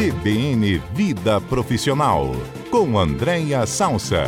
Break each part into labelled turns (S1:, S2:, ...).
S1: CBN Vida Profissional, com Andréia Salsa.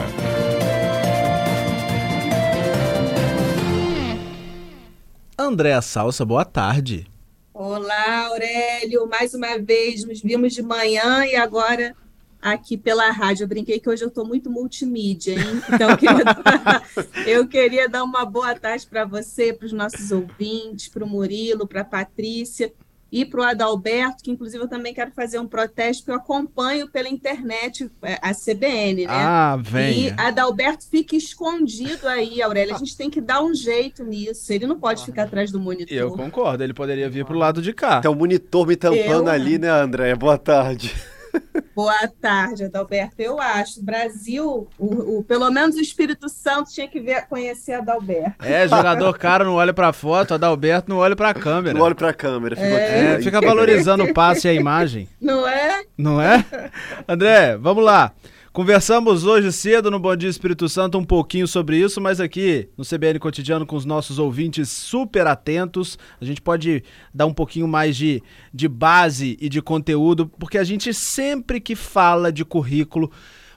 S2: Andréa Salsa, boa tarde.
S3: Olá, Aurélio. Mais uma vez nos vimos de manhã e agora aqui pela rádio. Eu brinquei que hoje eu estou muito multimídia, hein? Então eu queria, dar, eu queria dar uma boa tarde para você, para os nossos ouvintes, para o Murilo, para a Patrícia e para o Adalberto, que inclusive eu também quero fazer um protesto, porque eu acompanho pela internet é, a CBN, né?
S2: Ah, vem.
S3: E Adalberto fica escondido aí, Aurélia. A gente tem que dar um jeito nisso. Ele não pode ficar atrás do monitor.
S2: Eu concordo, ele poderia vir para o lado de cá.
S4: Tem um monitor me tampando eu... ali, né, André? Boa tarde.
S3: Boa tarde, Adalberto. Eu acho. Brasil, o, o, pelo menos o Espírito Santo tinha que ver, conhecer Adalberto.
S2: É, jogador caro não olha pra foto, Adalberto não olha pra câmera.
S4: Não olha pra câmera, fica,
S2: é, fica valorizando o passe e a imagem.
S3: Não é?
S2: Não é? André, vamos lá. Conversamos hoje cedo no Bom Dia Espírito Santo um pouquinho sobre isso, mas aqui no CBN Cotidiano com os nossos ouvintes super atentos, a gente pode dar um pouquinho mais de, de base e de conteúdo, porque a gente sempre que fala de currículo,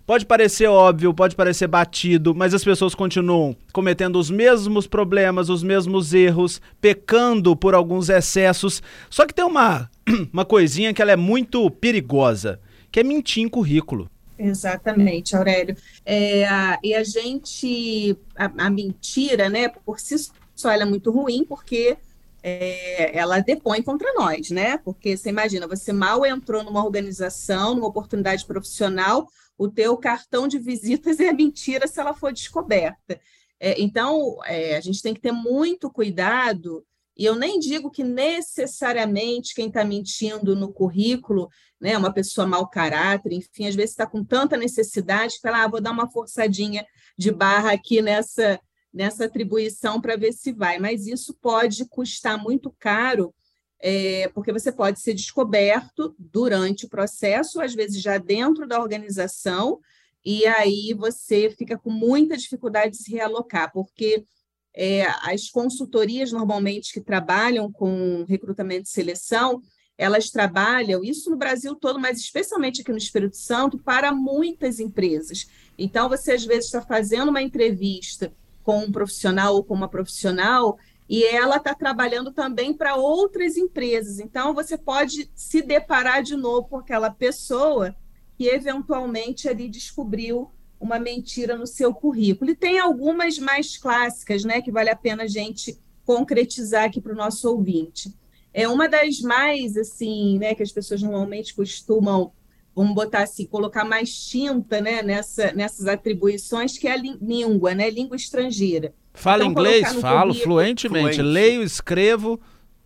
S2: Pode parecer óbvio, pode parecer batido, mas as pessoas continuam cometendo os mesmos problemas, os mesmos erros, pecando por alguns excessos. Só que tem uma, uma coisinha que ela é muito perigosa, que é mentir em currículo.
S3: Exatamente, Aurélio. É, a, e a gente, a, a, mentira, né, por si só, ela é muito ruim, porque é, ela depõe contra nós, né? Porque você imagina, você mal entrou numa organização, numa oportunidade profissional, o teu cartão de visitas é mentira se ela for descoberta. É, então, é, a gente tem que ter muito cuidado e eu nem digo que necessariamente quem está mentindo no currículo né, é uma pessoa mau caráter, enfim, às vezes está com tanta necessidade que fala, ah, vou dar uma forçadinha de barra aqui nessa, nessa atribuição para ver se vai. Mas isso pode custar muito caro, é, porque você pode ser descoberto durante o processo, às vezes já dentro da organização, e aí você fica com muita dificuldade de se realocar, porque é, as consultorias, normalmente, que trabalham com recrutamento e seleção, elas trabalham, isso no Brasil todo, mas especialmente aqui no Espírito Santo, para muitas empresas. Então, você às vezes está fazendo uma entrevista com um profissional ou com uma profissional e ela está trabalhando também para outras empresas. Então, você pode se deparar de novo com aquela pessoa que eventualmente ali descobriu uma mentira no seu currículo. E tem algumas mais clássicas, né, que vale a pena a gente concretizar aqui para o nosso ouvinte. É uma das mais, assim, né, que as pessoas normalmente costumam, vamos botar assim, colocar mais tinta, né, nessa, nessas atribuições, que é a língua, né, língua estrangeira.
S2: Fala então, inglês? Falo currículo... fluentemente. Fluente. Leio, escrevo,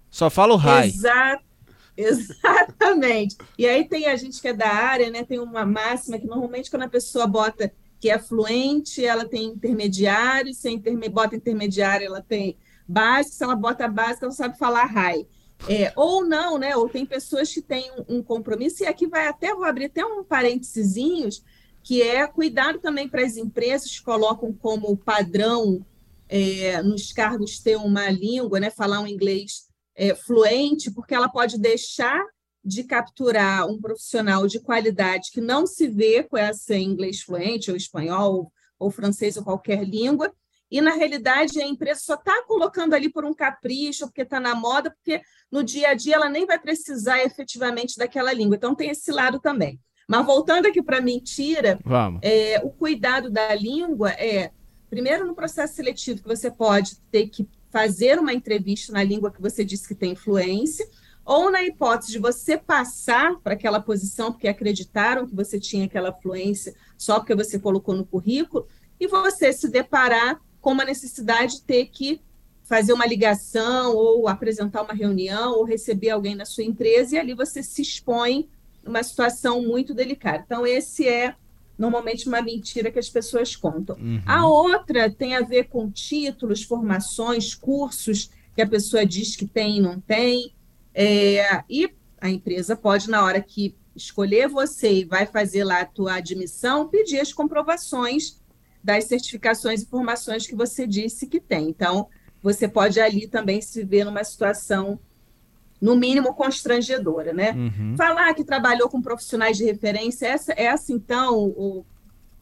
S2: só falo high.
S3: Exato. Exatamente. E aí tem a gente que é da área, né? Tem uma máxima que normalmente quando a pessoa bota que é fluente, ela tem intermediário, se interme... bota intermediário, ela tem básico, se ela bota básico, ela sabe falar high. É, ou não, né? Ou tem pessoas que têm um, um, compromisso, e aqui vai até, vou abrir até um parênteses, que é cuidado também para as empresas que colocam como padrão é, nos cargos ter uma língua, né? Falar um inglês é, fluente, porque ela pode deixar de capturar um profissional de qualidade que não se vê com essa inglês fluente, ou espanhol, ou francês, ou qualquer língua, e na realidade a empresa só está colocando ali por um capricho, porque está na moda, porque no dia a dia ela nem vai precisar efetivamente daquela língua. Então tem esse lado também. Mas voltando aqui para a mentira, é, o cuidado da língua é, primeiro, no processo seletivo, que você pode ter que fazer uma entrevista na língua que você disse que tem influência, ou na hipótese de você passar para aquela posição porque acreditaram que você tinha aquela fluência só porque você colocou no currículo, e você se deparar com uma necessidade de ter que fazer uma ligação ou apresentar uma reunião ou receber alguém na sua empresa e ali você se expõe numa situação muito delicada. Então esse é normalmente uma mentira que as pessoas contam. Uhum. A outra tem a ver com títulos, formações, cursos que a pessoa diz que tem e não tem. É, e a empresa pode, na hora que escolher você e vai fazer lá a tua admissão, pedir as comprovações das certificações e formações que você disse que tem. Então, você pode ali também se ver numa situação no mínimo constrangedora, né? Uhum. Falar que trabalhou com profissionais de referência, essa, essa então, o,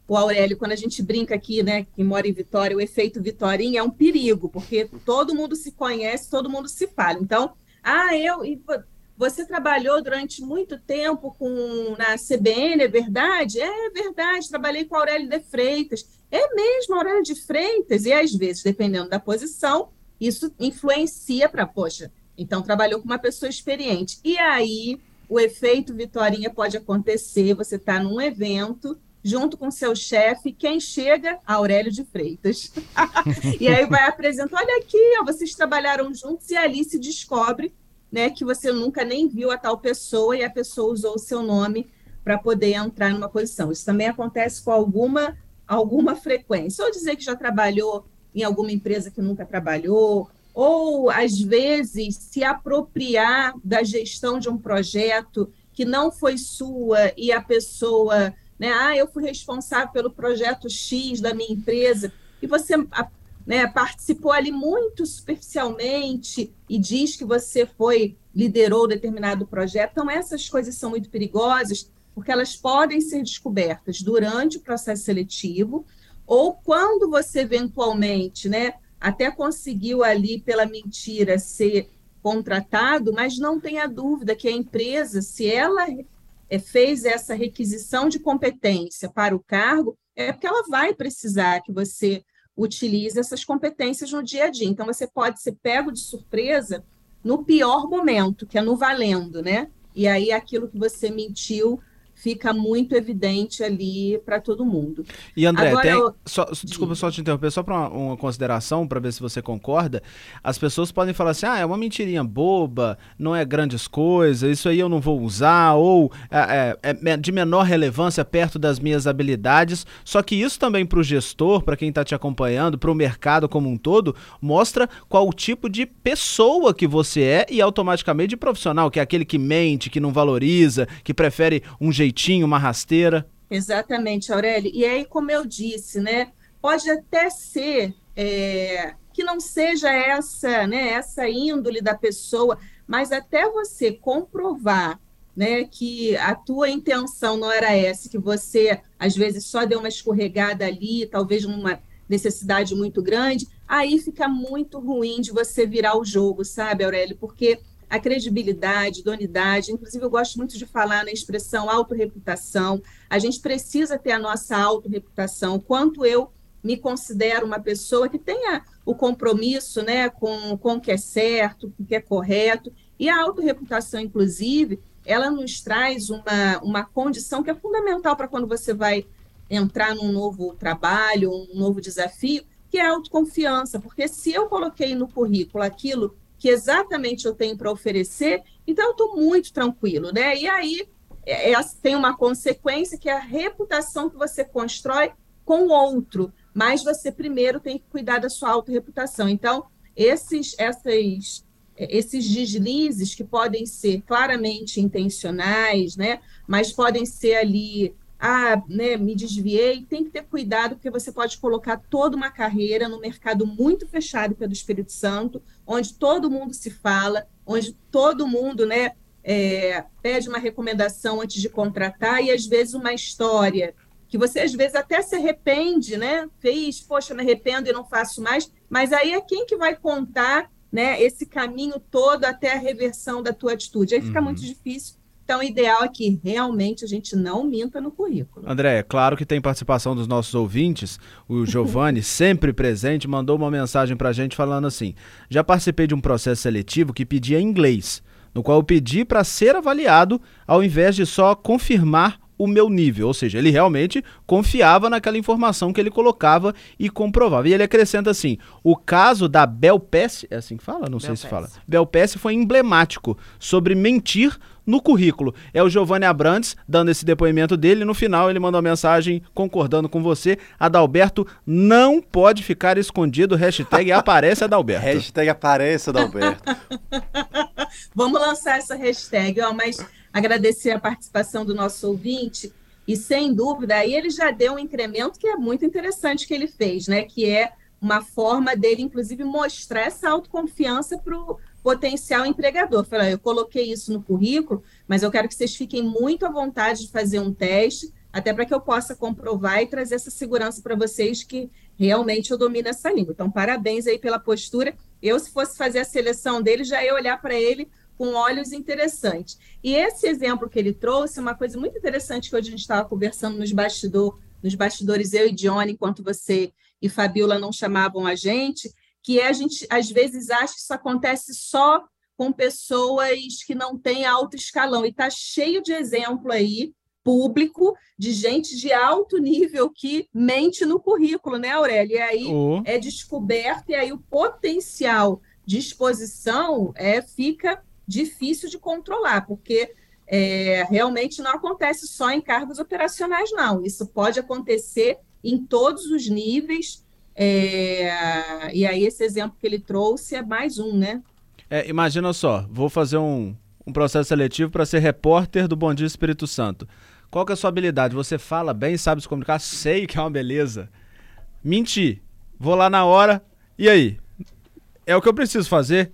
S3: o Aurélio, quando a gente brinca aqui, né, que mora em Vitória, o efeito Vitorinha é um perigo, porque todo mundo se conhece, todo mundo se fala. Então, ah, eu e você trabalhou durante muito tempo com na CBN, é verdade? É verdade, trabalhei com Aurélio de Freitas. É mesmo Aurélio de Freitas, e às vezes, dependendo da posição, isso influencia para, poxa, então trabalhou com uma pessoa experiente. E aí o efeito Vitorinha pode acontecer, você está num evento junto com seu chefe, quem chega? Aurélio de Freitas. e aí vai apresentar, olha aqui, ó, vocês trabalharam juntos e ali se descobre né, que você nunca nem viu a tal pessoa e a pessoa usou o seu nome para poder entrar numa posição. Isso também acontece com alguma, alguma frequência. Ou dizer que já trabalhou em alguma empresa que nunca trabalhou, ou às vezes se apropriar da gestão de um projeto que não foi sua e a pessoa, né, ah, eu fui responsável pelo projeto X da minha empresa e você né, participou ali muito superficialmente e diz que você foi liderou determinado projeto. Então essas coisas são muito perigosas porque elas podem ser descobertas durante o processo seletivo ou quando você eventualmente, né, até conseguiu ali pela mentira ser contratado, mas não tenha dúvida que a empresa, se ela é, fez essa requisição de competência para o cargo, é porque ela vai precisar que você utilize essas competências no dia a dia. Então, você pode ser pego de surpresa no pior momento, que é no valendo, né? E aí aquilo que você mentiu fica muito evidente ali para todo mundo.
S2: E André, Agora, tem, eu... só, desculpa só te interromper, só para uma, uma, consideração, para ver se você concorda. As pessoas podem falar assim: ah, é uma mentirinha boba, não é grandes coisas, isso aí eu não vou usar, ou é, é, é de menor relevância perto das minhas habilidades. Só que isso também para o gestor, para quem está te acompanhando, para o mercado como um todo, mostra qual o tipo de pessoa que você é e automaticamente de profissional, que é aquele que mente, que não valoriza, que prefere um jeito jeitinho, uma rasteira.
S3: Exatamente, Aurélio. E aí, como eu disse, né, pode até ser é, que não seja essa, né, essa índole da pessoa, mas até você comprovar né, que a tua intenção não era essa, que você às vezes só deu uma escorregada ali, talvez numa necessidade muito grande, aí fica muito ruim de você virar o jogo, sabe, Aurélio? Porque a credibilidade, idoneidade. Inclusive, eu gosto muito de falar na expressão autorreputação. A gente precisa ter a nossa autorreputação. Quanto eu me considero uma pessoa que tenha o compromisso né, com, com o que é certo, com o que é correto. E a autorreputação, inclusive, ela nos traz uma, uma condição que é fundamental para quando você vai entrar num novo trabalho, um novo desafio, que é a autoconfiança. Porque se eu coloquei no currículo aquilo que exatamente eu tenho para oferecer, então eu estou muito tranquilo, né? E aí é, é, tem uma consequência que é a reputação que você constrói com o outro, mas você primeiro tem que cuidar da sua autorreputação. Então, esses, essas, esses deslizes que podem ser claramente intencionais, né? Mas podem ser ali ah, né, me desviei, tem que ter cuidado, porque você pode colocar toda uma carreira no mercado muito fechado pelo Espírito Santo, onde todo mundo se fala, onde todo mundo né, é, pede uma recomendação antes de contratar, e às vezes uma história que você às vezes até se arrepende, né? Fez, poxa, me arrependo e não faço mais, mas aí é quem que vai contar né, esse caminho todo até a reversão da tua atitude. Aí fica uhum. muito difícil então, o ideal é que realmente a gente não minta no currículo.
S2: André, é claro que tem participação dos nossos ouvintes. O Giovanni, sempre presente, mandou uma mensagem para a gente falando assim: já participei de um processo seletivo que pedia inglês, no qual eu pedi para ser avaliado, ao invés de só confirmar o meu nível, ou seja, ele realmente confiava naquela informação que ele colocava e comprovava. E ele acrescenta assim: o caso da Belpes, é assim que fala? Não sei se fala. Belpes foi emblemático sobre mentir no currículo. É o Giovanni Abrantes dando esse depoimento dele. No final, ele mandou uma mensagem concordando com você. Adalberto não pode ficar escondido. Hashtag aparece Adalberto.
S4: hashtag aparece Adalberto.
S3: Vamos lançar essa hashtag, ó, mas agradecer a participação do nosso ouvinte. E sem dúvida, aí ele já deu um incremento que é muito interessante que ele fez, né? Que é uma forma dele, inclusive, mostrar essa autoconfiança para o potencial empregador. Falei, eu coloquei isso no currículo, mas eu quero que vocês fiquem muito à vontade de fazer um teste, até para que eu possa comprovar e trazer essa segurança para vocês que realmente eu domino essa língua. Então, parabéns aí pela postura. Eu, se fosse fazer a seleção dele, já ia olhar para ele com olhos interessantes. E esse exemplo que ele trouxe, uma coisa muito interessante que hoje a gente estava conversando nos, bastidor, nos bastidores, eu e Johnny, enquanto você e Fabiola não chamavam a gente, que é a gente às vezes acha que isso acontece só com pessoas que não têm alto escalão. E está cheio de exemplo aí público de gente de alto nível que mente no currículo, né, Aurélia? E aí oh. é descoberto, e aí o potencial de exposição é, fica difícil de controlar, porque é, realmente não acontece só em cargos operacionais, não. Isso pode acontecer em todos os níveis. É, e aí, esse exemplo que ele trouxe é mais um, né?
S2: É, imagina só, vou fazer um, um processo seletivo para ser repórter do Bom Dia Espírito Santo. Qual que é a sua habilidade? Você fala bem, sabe se comunicar? Sei que é uma beleza. Mentir. Vou lá na hora. E aí? É o que eu preciso fazer?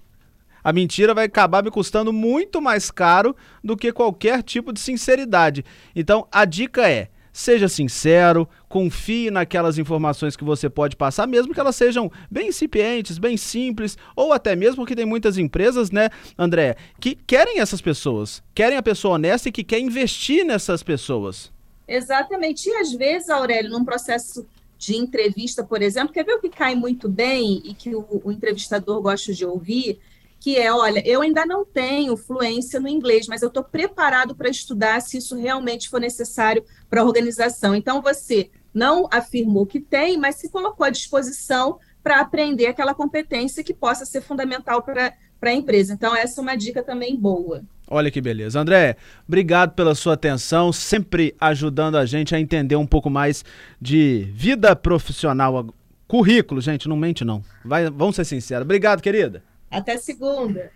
S2: A mentira vai acabar me custando muito mais caro do que qualquer tipo de sinceridade. Então, a dica é: seja sincero, confie naquelas informações que você pode passar, mesmo que elas sejam bem incipientes, bem simples, ou até mesmo que tem muitas empresas, né, André, que querem essas pessoas, querem a pessoa honesta e que quer investir nessas pessoas.
S3: Exatamente. E às vezes, Aurélio, num processo de entrevista, por exemplo, quer ver o que cai muito bem e que o, o entrevistador gosta de ouvir? Que é, olha, eu ainda não tenho fluência no inglês, mas eu estou preparado para estudar se isso realmente for necessário para a organização. Então, você não afirmou que tem, mas se colocou à disposição para aprender aquela competência que possa ser fundamental para a empresa. Então, essa é uma dica também boa.
S2: Olha que beleza. André, obrigado pela sua atenção, sempre ajudando a gente a entender um pouco mais de vida profissional. Currículo, gente, não mente não. Vai, vamos ser sinceros. Obrigado, querida.
S3: Até segunda.